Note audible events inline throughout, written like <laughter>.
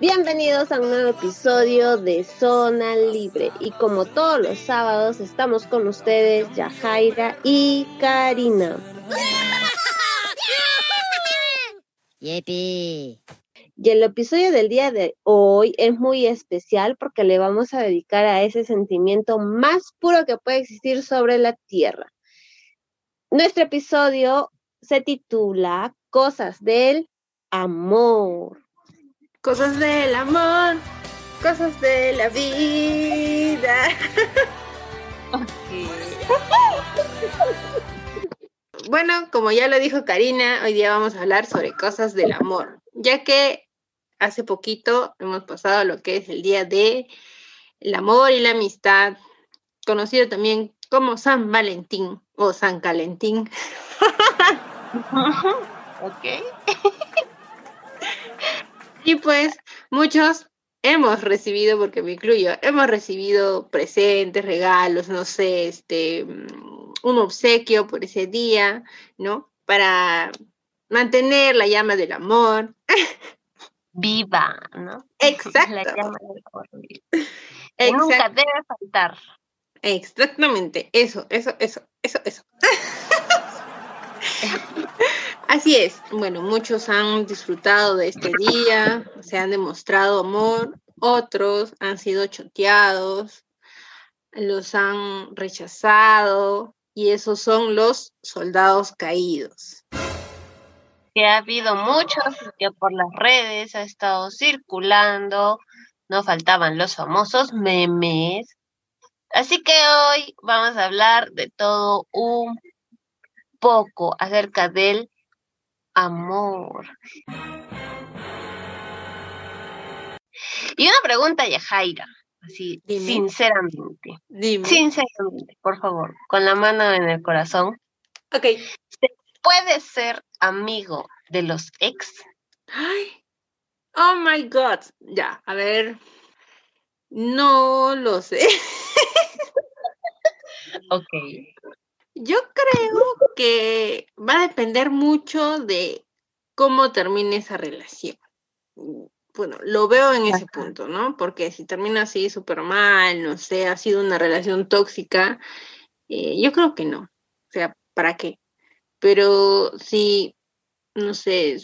Bienvenidos a un nuevo episodio de Zona Libre y como todos los sábados estamos con ustedes Yajaira y Karina. Yepi. Y el episodio del día de hoy es muy especial porque le vamos a dedicar a ese sentimiento más puro que puede existir sobre la tierra. Nuestro episodio se titula Cosas del Amor. Cosas del amor, cosas de la vida. Bueno, como ya lo dijo Karina, hoy día vamos a hablar sobre cosas del amor, ya que hace poquito hemos pasado lo que es el día de el amor y la amistad, conocido también como San Valentín o San Calentín. <laughs> ok. <laughs> y pues muchos hemos recibido, porque me incluyo, hemos recibido presentes, regalos, no sé, este, un obsequio por ese día, ¿no? Para mantener la llama del amor. Viva, ¿no? Exacto. La llama del amor. Nunca debe faltar. Exactamente, eso, eso, eso, eso, eso. <laughs> Así es. Bueno, muchos han disfrutado de este día, se han demostrado amor, otros han sido choteados, los han rechazado y esos son los soldados caídos. Que ha habido muchos que por las redes ha estado circulando, no faltaban los famosos memes. Así que hoy vamos a hablar de todo un poco acerca del amor. Y una pregunta, Yajaira, así, Dime. sinceramente. Dime. Sinceramente, por favor, con la mano en el corazón. Ok. ¿Puedes ser amigo de los ex? Ay. Oh my God. Ya, a ver. No lo sé. Ok. Yo creo que va a depender mucho de cómo termine esa relación. Bueno, lo veo en ese punto, ¿no? Porque si termina así súper mal, no sé, ha sido una relación tóxica, eh, yo creo que no. O sea, ¿para qué? Pero si, no sé,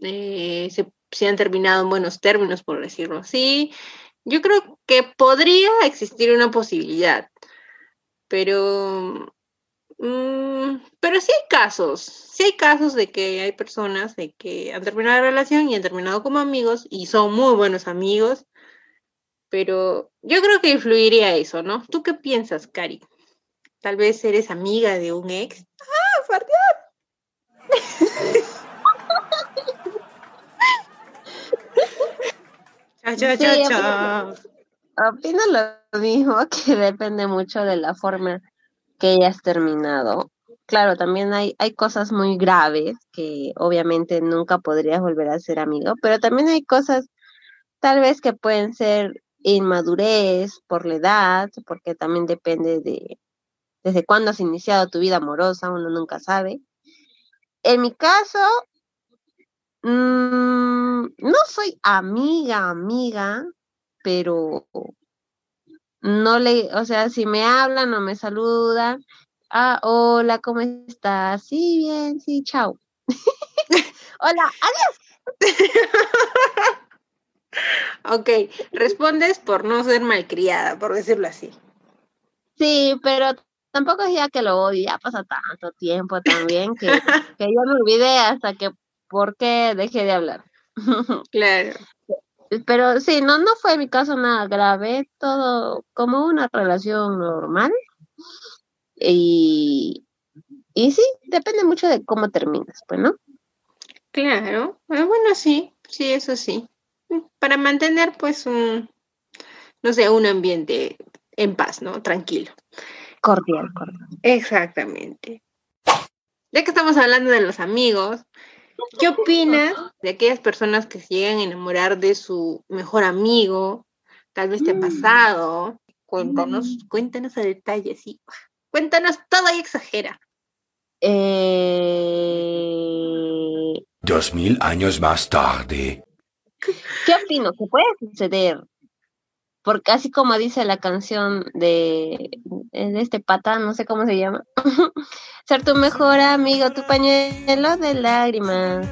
eh, se, se han terminado en buenos términos, por decirlo así, yo creo que podría existir una posibilidad. Pero Mm, pero sí hay casos, sí hay casos de que hay personas de que han terminado la relación y han terminado como amigos y son muy buenos amigos, pero yo creo que influiría eso, ¿no? ¿Tú qué piensas, Cari? Tal vez eres amiga de un ex. ¡Ah, fardear! <laughs> Cha, cha, cha, Sí, cha. Opino lo mismo, <laughs> que depende mucho de la forma que hayas terminado. Claro, también hay, hay cosas muy graves que obviamente nunca podrías volver a ser amigo, pero también hay cosas tal vez que pueden ser inmadurez por la edad, porque también depende de desde cuándo has iniciado tu vida amorosa, uno nunca sabe. En mi caso, mm, no soy amiga, amiga, pero no le, o sea, si me hablan o me saludan, ah, hola, ¿cómo estás? Sí, bien, sí, chao. <laughs> hola, adiós. Ok, respondes por no ser malcriada, por decirlo así. Sí, pero tampoco es ya que lo odio, ya pasa tanto tiempo también que, que ya me olvidé hasta que, ¿por qué dejé de hablar? <laughs> Claro. Pero sí, no, no fue en mi caso nada grave, todo como una relación normal. Y, y sí, depende mucho de cómo terminas, pues, ¿no? Claro, eh, bueno, sí, sí, eso sí. Para mantener, pues, un, no sé, un ambiente en paz, ¿no? Tranquilo. Cordial, cordial. Exactamente. Ya que estamos hablando de los amigos, ¿qué opinas de aquellas personas que se llegan a enamorar de su mejor amigo? Tal vez te ha Mm. pasado. Cuéntanos, mm. cuéntanos a detalle, sí. Cuéntanos todo y exagera. Eh... Dos mil años más tarde. ¿Qué opino? ¿Qué puede suceder? Porque así como dice la canción de, de este pata, no sé cómo se llama, <laughs> ser tu mejor amigo, tu pañuelo de lágrimas.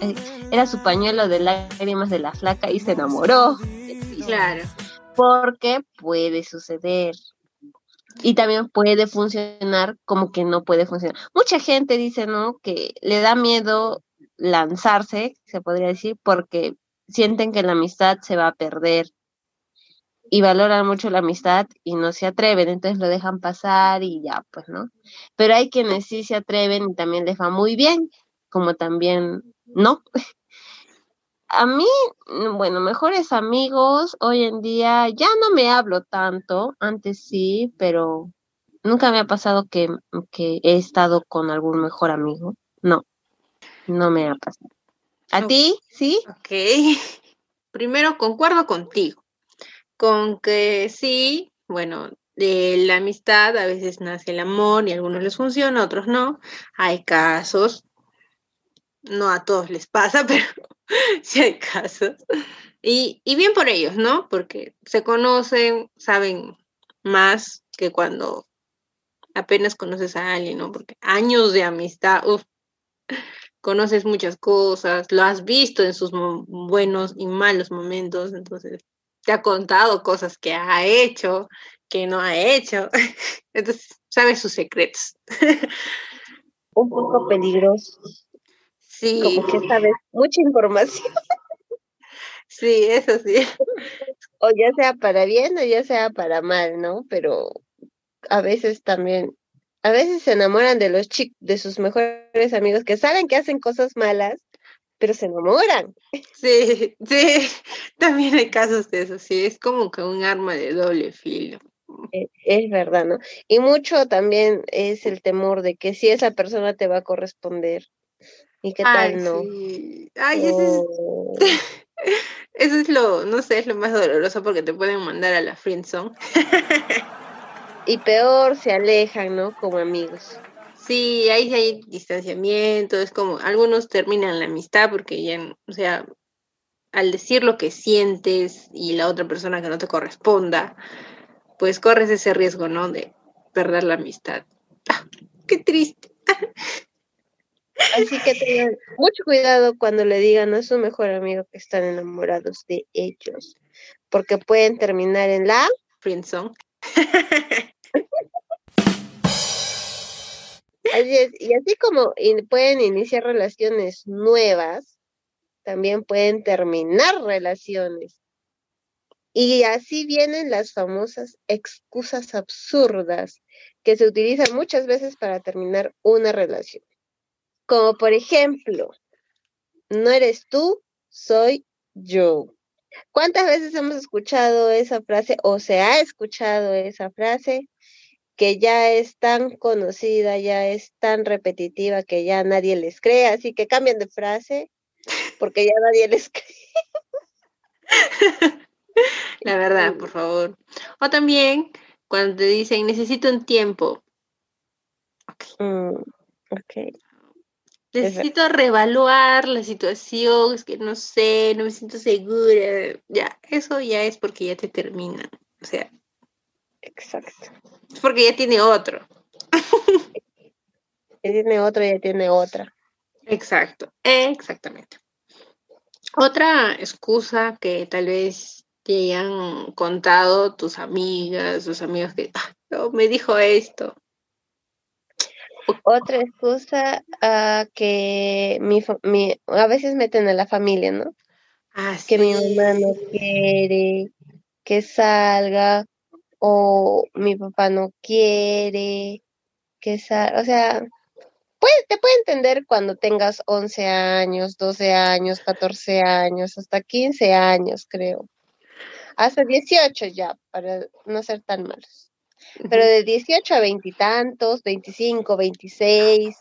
Eh, era su pañuelo de lágrimas de la flaca y se enamoró. Claro. Porque puede suceder. Y también puede funcionar como que no puede funcionar. Mucha gente dice, ¿no? Que le da miedo lanzarse, se podría decir, porque sienten que la amistad se va a perder y valoran mucho la amistad y no se atreven, entonces lo dejan pasar y ya, pues, ¿no? Pero hay quienes sí se atreven y también les va muy bien, como también no. A mí, bueno, mejores amigos, hoy en día ya no me hablo tanto, antes sí, pero nunca me ha pasado que, que he estado con algún mejor amigo, no, no me ha pasado. ¿A ti? ¿Sí? Ok. <laughs> Primero concuerdo contigo con que sí, bueno, de la amistad a veces nace el amor y a algunos les funciona, a otros no. Hay casos, no a todos les pasa, <laughs> pero sí hay casos. Y, y bien por ellos, ¿no? Porque se conocen, saben más que cuando apenas conoces a alguien, ¿no? Porque años de amistad, uff, conoces muchas cosas, lo has visto en sus buenos y malos momentos, entonces te ha contado cosas que ha hecho, que no ha hecho. <laughs> Entonces, sabe sus secretos. <laughs> Un poco peligroso. Sí. Como que sabes mucha información. <laughs> Sí, eso sí. O ya sea para bien o ya sea para mal, ¿no? Pero a veces también, a veces se enamoran de los chicos, de sus mejores amigos que saben que hacen cosas malas pero se enamoran. <laughs> Sí, sí, <laughs> también hay casos de eso, sí, es como que un arma de doble filo. E, es, verdad, ¿no? Y mucho también es el temor de que si esa persona te va a corresponder y qué tal no. Ay, eso es, <laughs> eso es lo, no sé, es lo más doloroso porque te pueden mandar a la friendzone. y peor se alejan, ¿no? Como amigos. Sí, ahí hay distanciamiento, es como algunos terminan la amistad porque ya, o sea, al decir lo que sientes y la otra persona que no te corresponda, pues corres ese riesgo, ¿no? De perder la amistad. ¡Ah, ¡Qué triste! Así que tengan mucho cuidado cuando le digan a su mejor amigo que están enamorados de ellos, porque pueden terminar en la friendzone. <laughs> y así como pueden iniciar relaciones nuevas, también pueden terminar relaciones. Y así vienen las famosas excusas absurdas que se utilizan muchas veces para terminar una relación. Como por ejemplo, no eres tú, soy yo. ¿Cuántas veces hemos escuchado esa frase o se ha escuchado esa frase? Que ya es tan conocida, ya es tan repetitiva que ya nadie les cree, así que cambian de frase porque ya nadie les <laughs> cree. <laughs> La verdad, por favor. O también cuando te dicen necesito un tiempo. Mm, necesito reevaluar la situación, es que no sé, no me siento segura. Ya, eso ya es porque ya te terminan. O sea. Exacto. Porque ya tiene otro. <laughs> ya tiene otro, ya tiene otra. Exacto, exactamente. Otra excusa que tal vez te hayan contado tus amigas, tus amigos que ah, me dijo esto. Otra excusa uh, que mi, mi, a veces meten a la familia, ¿no? Ah, que mi mamá no quiere que salga o mi papá no quiere que sea, o sea, te puede entender cuando tengas 11 años, 12 años, 14 años, hasta 15 años, creo. Hasta 18 ya, para no ser tan malos. Pero de 18 a veintitantos, 25, 26,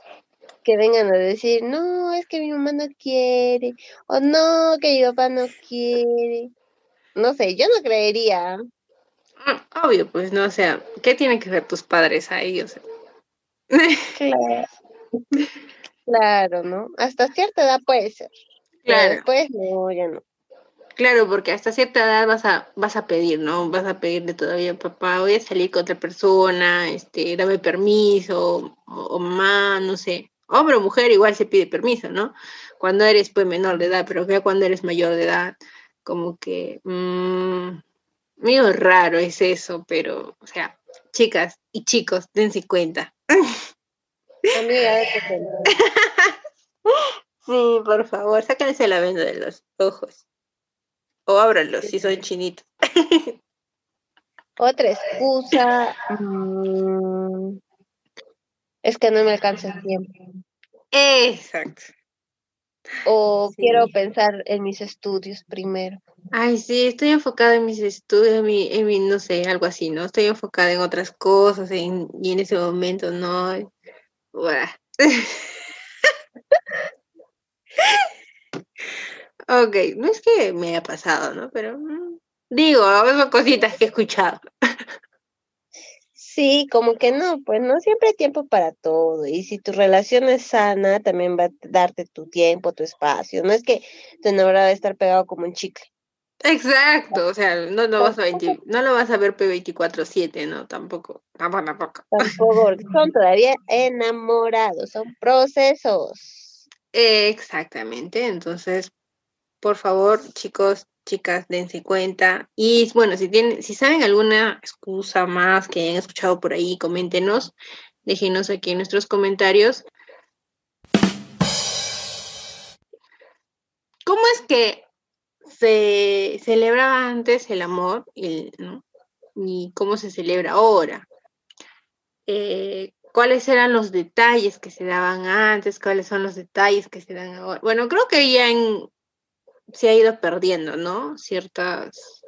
que vengan a decir, no, es que mi mamá no quiere, o no, que mi papá no quiere. No sé, yo no creería Obvio, pues no, o sea, ¿qué tienen que ver tus padres ahí? O sea, Claro. Claro, ¿no? Hasta cierta edad puede ser. Claro. después no, ya no. Claro, porque hasta cierta edad vas a, vas a pedir, ¿no? Vas a pedirle todavía, papá, voy a salir con otra persona, este, dame permiso, o, o mamá, no sé. Hombre o mujer igual se pide permiso, ¿no? Cuando eres pues menor de edad, pero ya cuando eres mayor de edad, como que mmm, medio raro es eso, pero, o sea, chicas y chicos, dense cuenta. <laughs> Amiga. <laughs> Sí, por favor, sáquense la venda de los ojos. O ábranlos si son chinitos. <laughs> Otra excusa. mm, es que no me alcanza el tiempo. Exacto. O Sí. quiero pensar en mis estudios primero. Ay, sí, estoy enfocada en mis estudios, en mi, en mi, no sé, algo así, ¿no? Estoy enfocada en otras cosas en, y en ese momento no. <laughs> Ok, no es que me haya pasado, ¿no? Pero mm, digo, son cositas que he escuchado. <laughs> Sí, como que no, pues no siempre hay tiempo para todo. Y si tu relación es sana, también va a darte tu tiempo, tu espacio. No es que tu enamorado va a estar pegado como un chicle. Exacto, o sea, no lo vas a, 20 no lo vas a ver P24-7, ¿no? Tampoco, tampoco, tampoco. Tampoco, son todavía enamorados, son procesos. Exactamente, entonces, por favor, chicos, chicas, dense cuenta. Y bueno, si tienen, si saben alguna excusa más que hayan escuchado por ahí, coméntenos, déjenos aquí en nuestros comentarios. ¿Cómo es que se celebraba antes el amor y, ¿no? y cómo se celebra ahora? Eh, cuáles eran los detalles que se daban antes, cuáles son los detalles que se dan ahora. Bueno, creo que ya en- se ha ido perdiendo, ¿no? Ciertas,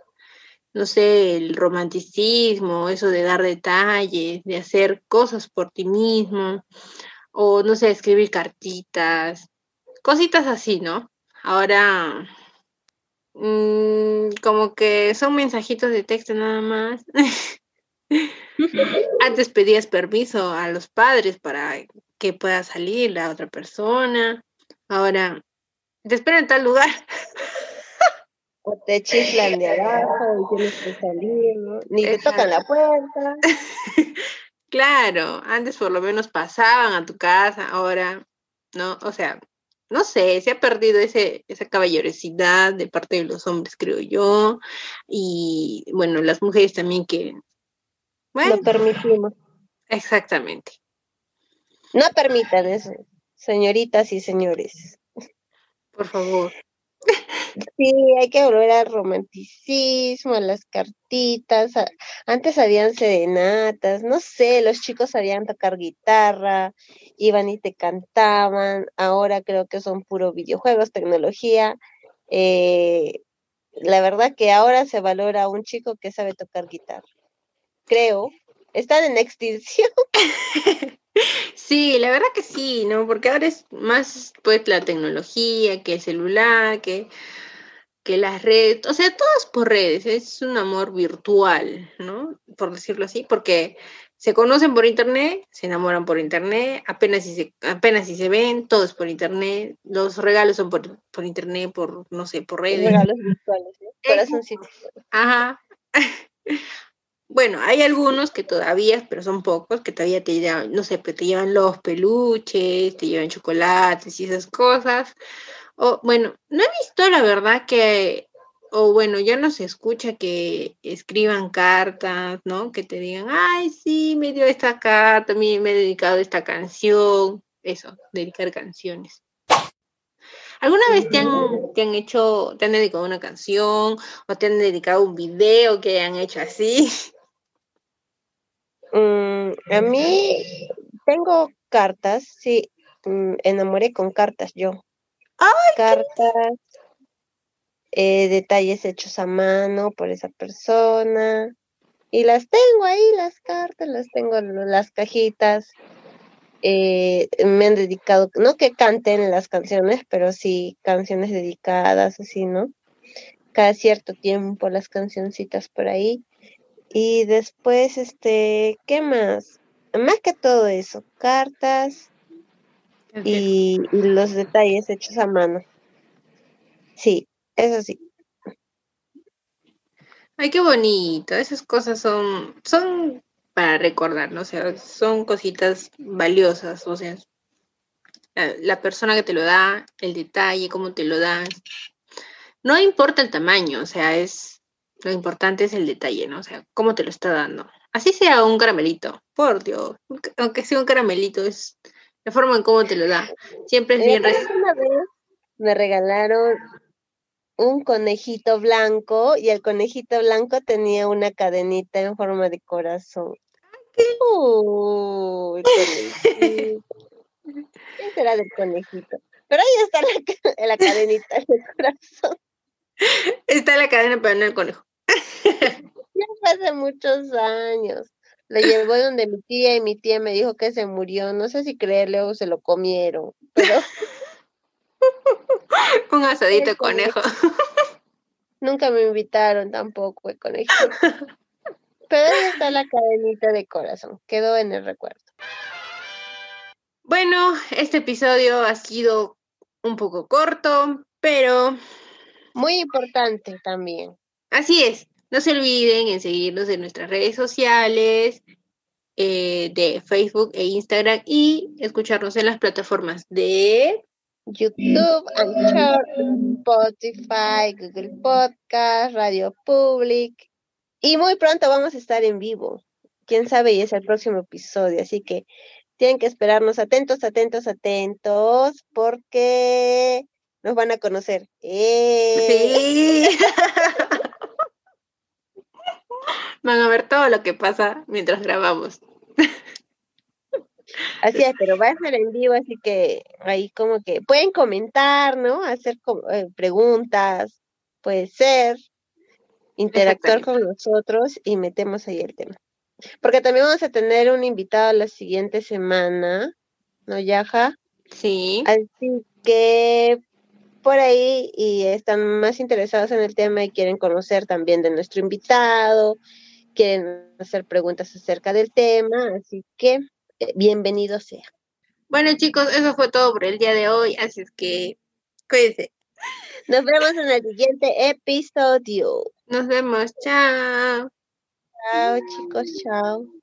no sé, el romanticismo, eso de dar detalles, de hacer cosas por ti mismo, o no sé, escribir cartitas, cositas así, ¿no? Ahora, mm, como que son mensajitos de texto nada más. <laughs> Antes pedías permiso a los padres para que pueda salir la otra persona. Ahora, te espero en tal lugar. O te chiflan de abajo y tienes que salir, ¿no? Ni te tocan la puerta. <laughs> Claro, antes por lo menos pasaban a tu casa, ahora, ¿no? O sea, no sé, se ha perdido ese, esa caballerosidad de parte de los hombres, creo yo. Y bueno, las mujeres también que, bueno, Lo permitimos. exactamente. No permitan eso, señoritas y señores. Por favor. Sí, hay que volver al romanticismo, a las cartitas. Antes habían serenatas, no sé, los chicos sabían tocar guitarra, iban y te cantaban. Ahora creo que son puro videojuegos, tecnología. Eh, la verdad que ahora se valora un chico que sabe tocar guitarra. Creo. Están en extinción. <laughs> Sí, la verdad que sí, ¿no? Porque ahora es más pues la tecnología, que el celular, que, que las redes, o sea, todo es por redes, es un amor virtual, ¿no? Por decirlo así, porque se conocen por internet, se enamoran por internet, apenas si se, apenas si se ven, todo es por internet, los regalos son por, por internet, por, no sé, por redes. Regalos virtuales, ¿no? Ajá. <laughs> Bueno, hay algunos que todavía, pero son pocos, que todavía te llevan, no sé, te llevan los peluches, te llevan chocolates y esas cosas. O, bueno, no he visto la verdad que, o bueno, ya no se escucha que escriban cartas, ¿no? Que te digan, ay, sí, me dio esta carta, me, me he dedicado a esta canción. Eso, dedicar canciones. ¿Alguna vez te han, te han hecho, te han dedicado una canción o te han dedicado un video que hayan hecho así? <laughs> Mm, a mí tengo cartas, sí, mm, enamoré con cartas yo. cartas, eh, detalles hechos a mano por esa persona. Y las tengo ahí, las cartas, las tengo en las cajitas. Eh, me han dedicado, no que canten las canciones, pero sí canciones dedicadas, así, ¿no? Cada cierto tiempo las cancioncitas por ahí. Y después, este, ¿qué más? Más que todo eso, cartas y, y los detalles hechos a mano. Sí, eso sí. Ay, qué bonito. Esas cosas son, son para recordar, ¿no? O sea, son cositas valiosas. O sea, la, la persona que te lo da, el detalle, cómo te lo da. No importa el tamaño, o sea, es lo importante es el detalle, ¿no? O sea, cómo te lo está dando. Así sea un caramelito, por Dios, aunque sea un caramelito, es la forma en cómo te lo da. Siempre es bien. Eh, me regalaron un conejito blanco y el conejito blanco tenía una cadenita en forma de corazón. Uy, conejito. ¿Quién será del conejito? Pero ahí está la, la cadenita de corazón. Está la cadena, pero no el conejo. Ya fue hace muchos años. Lo llevó donde mi tía y mi tía me dijo que se murió. No sé si creerle o se lo comieron, pero <laughs> Un asadito de El conejo. conejo. <laughs> nunca me invitaron tampoco el conejito. Pero ahí está la cadenita de corazón. Quedó en el recuerdo. Bueno, este episodio ha sido un poco corto, pero Muy importante también. Así es. No se olviden en seguirnos en nuestras redes sociales eh, de Facebook e Instagram y escucharnos en las plataformas de... YouTube, Anchor, Spotify, Google Podcast, Radio Public. Y muy pronto vamos a estar en vivo. Quién sabe, y es el próximo episodio. Así que tienen que esperarnos atentos, atentos, atentos, porque nos van a conocer. ¡Eh! Sí. <laughs> Van a ver todo lo que pasa mientras grabamos. Así es, pero va a ser en vivo, así que ahí como que pueden comentar, ¿no? Hacer como, eh, preguntas, puede ser, interactuar con nosotros y metemos ahí el tema. Porque también vamos a tener un invitado la siguiente semana, ¿no, Yaja? Sí. Así que por ahí y están más interesados en el tema y quieren conocer también de nuestro invitado, quieren hacer preguntas acerca del tema, así que eh, bienvenido sea. Bueno chicos, eso fue todo por el día de hoy, así es que cuídense. Nos vemos en el siguiente episodio. Nos vemos, chao. Chao, chicos, chao.